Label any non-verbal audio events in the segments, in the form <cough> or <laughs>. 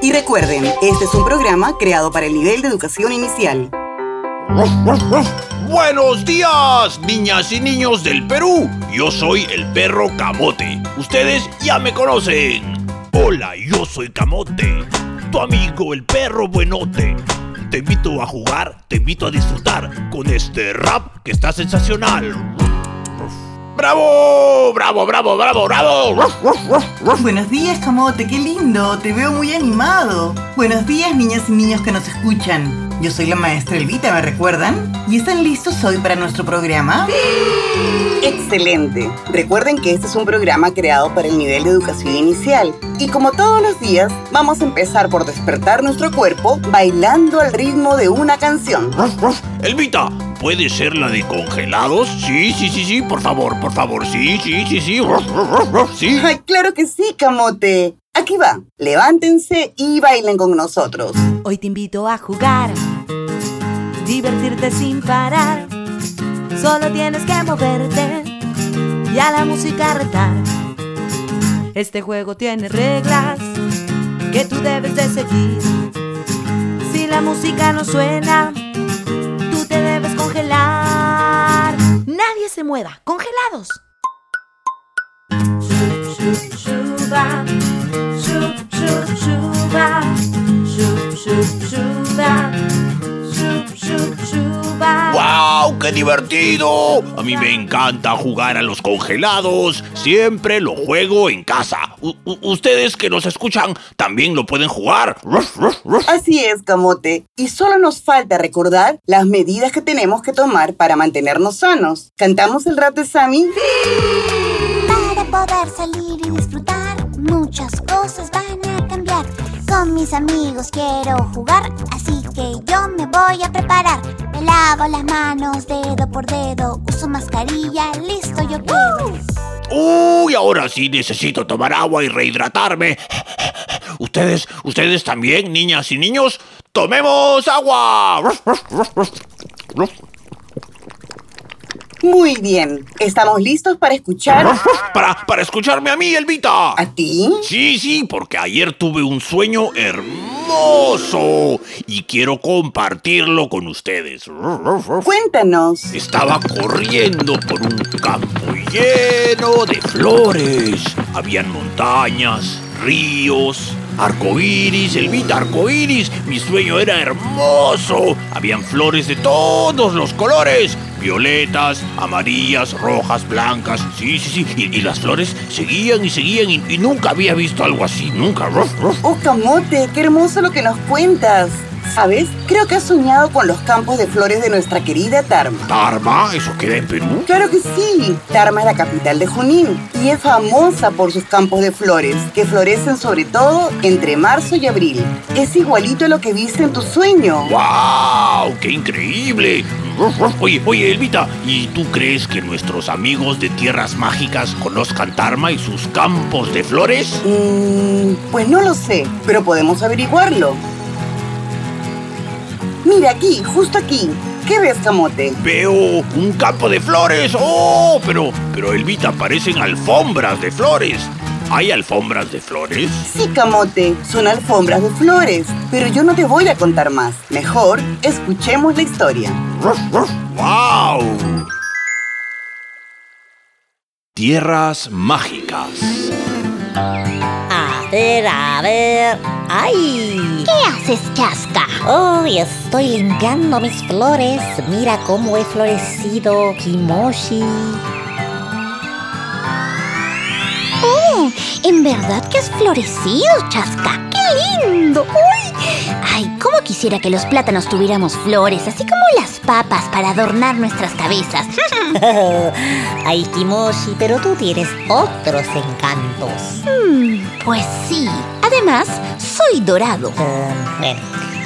Y recuerden, este es un programa creado para el nivel de educación inicial. Buenos días, niñas y niños del Perú. Yo soy el perro Camote. Ustedes ya me conocen. Hola, yo soy Camote, tu amigo el perro buenote. Te invito a jugar, te invito a disfrutar con este rap que está sensacional. ¡Bravo! ¡Bravo, bravo, bravo, bravo! Buenos días, Camote, qué lindo, te veo muy animado. Buenos días, niñas y niños que nos escuchan. Yo soy la maestra Elvita, ¿me recuerdan? ¿Y están listos hoy para nuestro programa? Excelente. Recuerden que este es un programa creado para el nivel de educación inicial. Y como todos los días, vamos a empezar por despertar nuestro cuerpo bailando al ritmo de una canción. Elvita, ¿puede ser la de congelados? Sí, sí, sí, sí, por favor, por favor, sí, sí, sí, sí. <laughs> Sí. Ay, claro que sí, Camote. Aquí va. Levántense y bailen con nosotros. Hoy te invito a jugar, divertirte sin parar. Solo tienes que moverte y a la música retar. Este juego tiene reglas que tú debes de seguir. Si la música no suena, congelar. Nadie se mueva, congelados. Shu, shu, divertido! A mí me encanta jugar a los congelados. Siempre lo juego en casa. U- ustedes que nos escuchan también lo pueden jugar. Así es, Camote. Y solo nos falta recordar las medidas que tenemos que tomar para mantenernos sanos. ¿Cantamos el rap de Sammy? Para poder salir y disfrutar, muchas cosas van a cambiar. Con mis amigos quiero jugar, así que yo me voy a preparar. Me lavo las manos dedo por dedo, uso mascarilla, listo yo quedo. Uy, ahora sí necesito tomar agua y rehidratarme. Ustedes, ustedes también, niñas y niños, tomemos agua. Ruf, ruf, ruf, ruf, ruf. Muy bien. ¿Estamos listos para escuchar Para, para escucharme a mí, Elvita. a ti? Sí, sí, porque ayer tuve un sueño hermoso y quiero compartirlo con ustedes. Cuéntanos. Estaba corriendo por un campo lleno de flores. Habían montañas, ríos, arcoíris, Elvita, arcoíris. Mi sueño era hermoso. Habían flores de todos los colores. Violetas, amarillas, rojas, blancas. Sí, sí, sí. Y, las flores seguían y seguían y, y nunca había visto algo así. Nunca. Oh, Camote, qué hermoso lo que nos cuentas. ¿Sabes? Creo que has soñado con los campos de flores de nuestra querida Tarma. Tarma, ¿eso queda en Perú? Claro que sí. Tarma es la capital de Junín y es famosa por sus campos de flores, que florecen sobre todo entre marzo y abril. Es igualito a lo que viste en tu sueño. ¡Wow! ¡Qué increíble! Oye, oye, Elvita, ¿y tú crees que nuestros amigos de Tierras Mágicas conozcan Tarma y sus campos de flores? Mm, pues no lo sé, pero podemos averiguarlo. Mira aquí, justo aquí. ¿Qué ves, Camote? Veo un campo de flores. ¡Oh! Pero, pero Elvita, parecen alfombras de flores. ¿Hay alfombras de flores? Sí, Camote, son alfombras de flores, pero yo no te voy a contar más. Mejor, escuchemos la historia. ¡Wow! Tierras Mágicas. Ver, a ver. ¡Ay! ¿Qué haces, Chasca? Hoy estoy limpiando mis flores. Mira cómo he florecido, Kimoshi. Oh, en verdad que has florecido, Chasca. ¡Qué lindo! ¡Uy! Quisiera que los plátanos tuviéramos flores, así como las papas para adornar nuestras cabezas. <laughs> Ay, Kimoshi, pero tú tienes otros encantos. Hmm, pues sí. Además, soy dorado. Eh, bueno,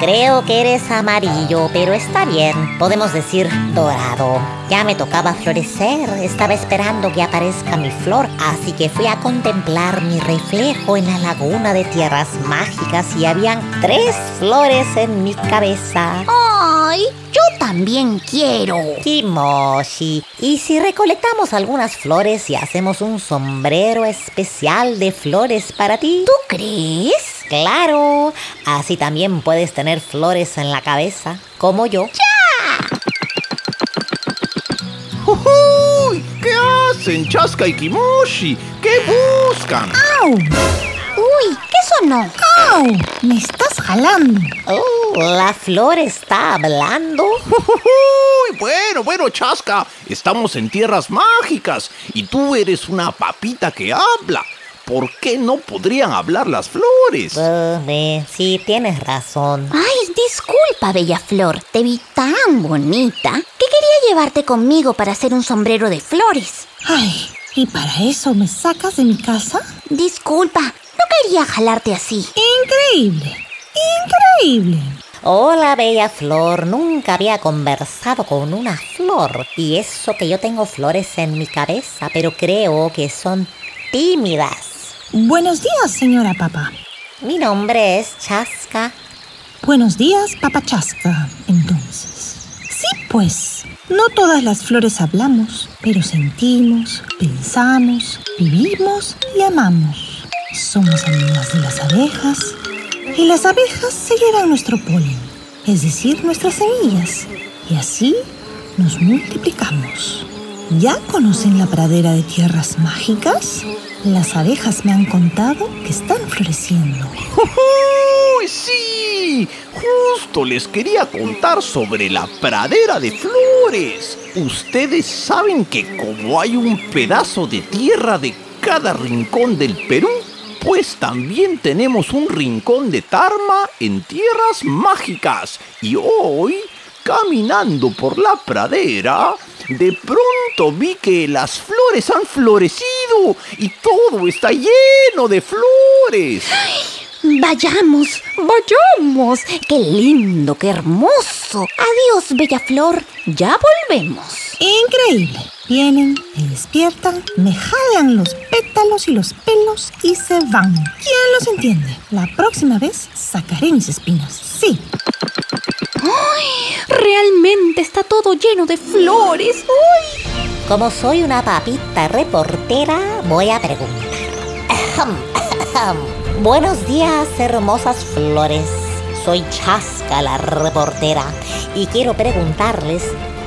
creo que eres amarillo, pero está bien. Podemos decir dorado. Ya me tocaba florecer. Estaba esperando que aparezca mi flor, así que fui a contemplar mi reflejo en la laguna de tierras mágicas y habían tres flores en mi cabeza. ¡Ay! Yo también quiero. Kimoshi, ¿y si recolectamos algunas flores y hacemos un sombrero especial de flores para ti? ¿Tú crees? Claro, así también puedes tener flores en la cabeza, como yo. ¡Uy! ¿Qué hacen, Chaska y Kimoshi? ¿Qué buscan? ¡Au! ¡Uy! ¿Qué sonó? ¡Au! Me estás jalando. Oh, la flor está hablando. Uy, bueno, bueno, Chaska, estamos en tierras mágicas y tú eres una papita que habla. ¿Por qué no podrían hablar las flores? Uh, eh, sí, tienes razón. Ay, disculpa, Bella Flor. Te vi tan bonita que quería llevarte conmigo para hacer un sombrero de flores. Ay, ¿y para eso me sacas de mi casa? Disculpa, no quería jalarte así. Increíble. Increíble. Hola, bella flor. Nunca había conversado con una flor. Y eso que yo tengo flores en mi cabeza, pero creo que son tímidas. Buenos días, señora Papa. Mi nombre es Chaska. Buenos días, Papa Chasca. Entonces. Sí, pues. No todas las flores hablamos, pero sentimos, pensamos, vivimos y amamos. Somos amigas de las abejas y las abejas se llevan nuestro polen, es decir, nuestras semillas, y así nos multiplicamos. ¿Ya conocen la pradera de tierras mágicas? Las abejas me han contado que están floreciendo. ¡Uy, sí! Justo les quería contar sobre la pradera de flores. Ustedes saben que como hay un pedazo de tierra de cada rincón del Perú, pues también tenemos un rincón de Tarma en tierras mágicas. Y hoy, caminando por la pradera, de pronto vi que las flores han florecido y todo está lleno de flores. Vayamos, vayamos. Qué lindo, qué hermoso. Adiós, Bella Flor. Ya volvemos. Increíble. Vienen, me despiertan, me jalan los pétalos y los pelos y se van. ¿Quién los entiende? La próxima vez sacaré mis espinas. Sí. ¡Ay! Realmente está todo lleno de flores. Como soy una papita reportera, voy a preguntar. Ahem, ahem. Buenos días, hermosas flores. Soy Chaska, la reportera, y quiero preguntarles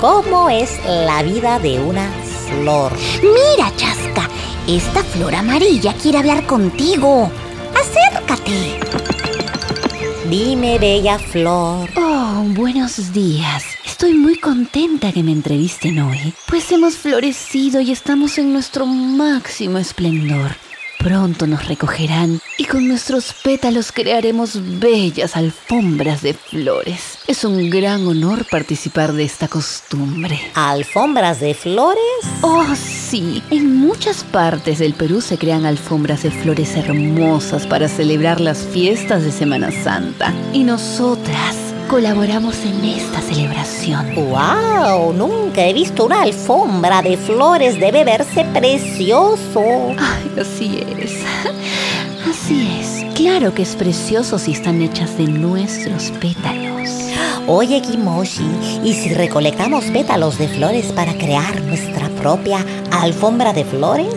cómo es la vida de una flor. Mira, Chasca. Esta flor amarilla quiere hablar contigo. Acércate. Dime, bella flor. Oh, buenos días. Estoy muy contenta que me entrevisten hoy, pues hemos florecido y estamos en nuestro máximo esplendor. Pronto nos recogerán y con nuestros pétalos crearemos bellas alfombras de flores. Es un gran honor participar de esta costumbre. ¿Alfombras de flores? Oh, sí. En muchas partes del Perú se crean alfombras de flores hermosas para celebrar las fiestas de Semana Santa. Y nosotras colaboramos en esta celebración. ¡Wow! Nunca he visto una alfombra de flores. Debe verse precioso. Ay, así es. Así es. Claro que es precioso si están hechas de nuestros pétalos. Oye, Kimoshi, ¿y si recolectamos pétalos de flores para crear nuestra propia alfombra de flores?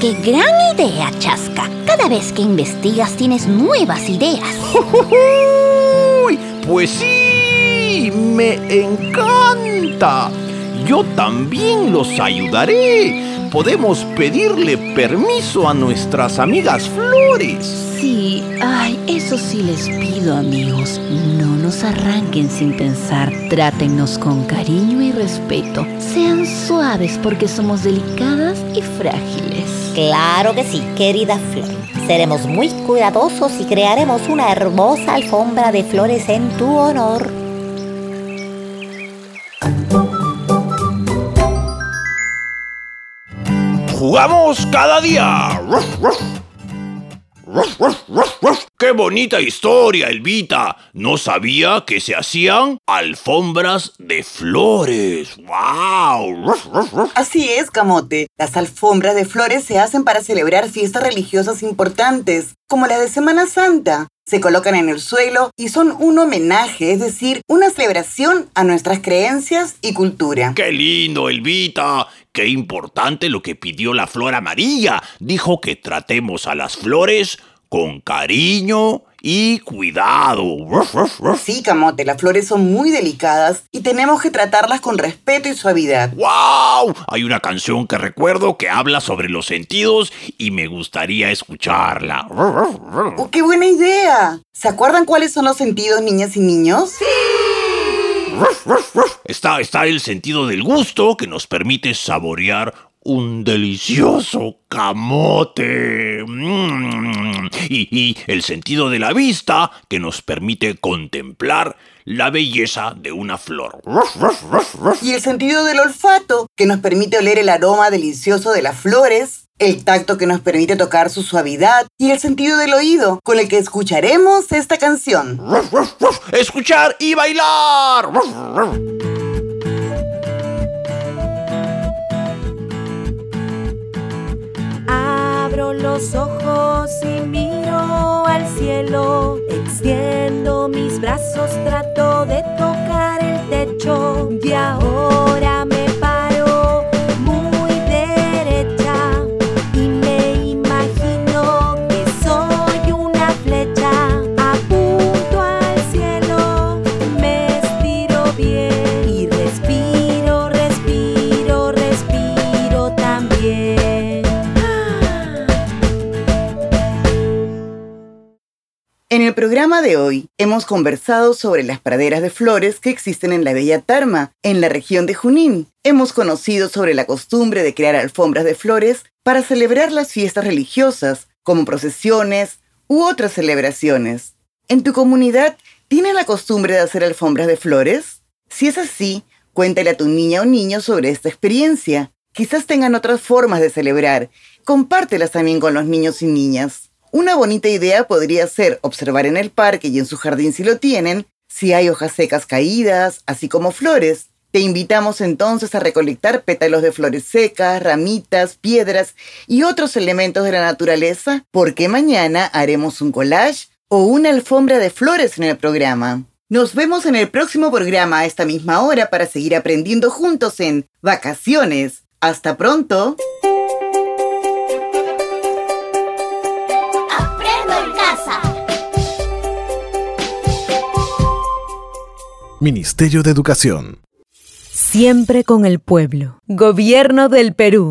¡Qué gran idea, Chasca! Cada vez que investigas tienes nuevas ideas. <laughs> Pues sí, me encanta. Yo también los ayudaré. Podemos pedirle permiso a nuestras amigas flores. Sí, ay, eso sí les pido, amigos. No nos arranquen sin pensar. Trátennos con cariño y respeto. Sean suaves porque somos delicadas y frágiles. Claro que sí, querida flor. Seremos muy cuidadosos y crearemos una hermosa alfombra de flores en tu honor. ¡Jugamos cada día! ¡Ruff, ruff! ¡Ruff, ruff, ruff, ruff! ¡Qué bonita historia, Elvita! No sabía que se hacían alfombras de flores. ¡Wow! Así es, Camote. Las alfombras de flores se hacen para celebrar fiestas religiosas importantes, como la de Semana Santa. Se colocan en el suelo y son un homenaje, es decir, una celebración a nuestras creencias y cultura. ¡Qué lindo, Elvita! ¡Qué importante lo que pidió la flor amarilla! Dijo que tratemos a las flores con cariño y cuidado. Sí, Camote, las flores son muy delicadas y tenemos que tratarlas con respeto y suavidad. ¡Wow! Hay una canción que recuerdo que habla sobre los sentidos y me gustaría escucharla. ¡Oh, qué buena idea! ¿Se acuerdan cuáles son los sentidos, niñas y niños? ¡Sí! Está, está el sentido del gusto que nos permite saborear un delicioso camote. Y, y, el sentido de la vista que nos permite contemplar la belleza de una flor. Y el sentido del olfato que nos permite oler el aroma delicioso de las flores. El tacto que nos permite tocar su suavidad y el sentido del oído con el que escucharemos esta canción. Escuchar y bailar. Los ojos y miro al cielo. Extiendo mis brazos, trato de tocar En el programa de hoy hemos conversado sobre las praderas de flores que existen en la Bella Tarma, en la región de Junín. Hemos conocido sobre la costumbre de crear alfombras de flores para celebrar las fiestas religiosas, como procesiones u otras celebraciones. ¿En tu comunidad tienen la costumbre de hacer alfombras de flores? Si es así, cuéntale a tu niña o niño sobre esta experiencia. Quizás tengan otras formas de celebrar. Compártelas también con los niños y niñas. Una bonita idea podría ser observar en el parque y en su jardín si lo tienen, si hay hojas secas caídas, así como flores. Te invitamos entonces a recolectar pétalos de flores secas, ramitas, piedras y otros elementos de la naturaleza, porque mañana haremos un collage o una alfombra de flores en el programa. Nos vemos en el próximo programa a esta misma hora para seguir aprendiendo juntos en Vacaciones. Hasta pronto. Ministerio de Educación. Siempre con el pueblo. Gobierno del Perú.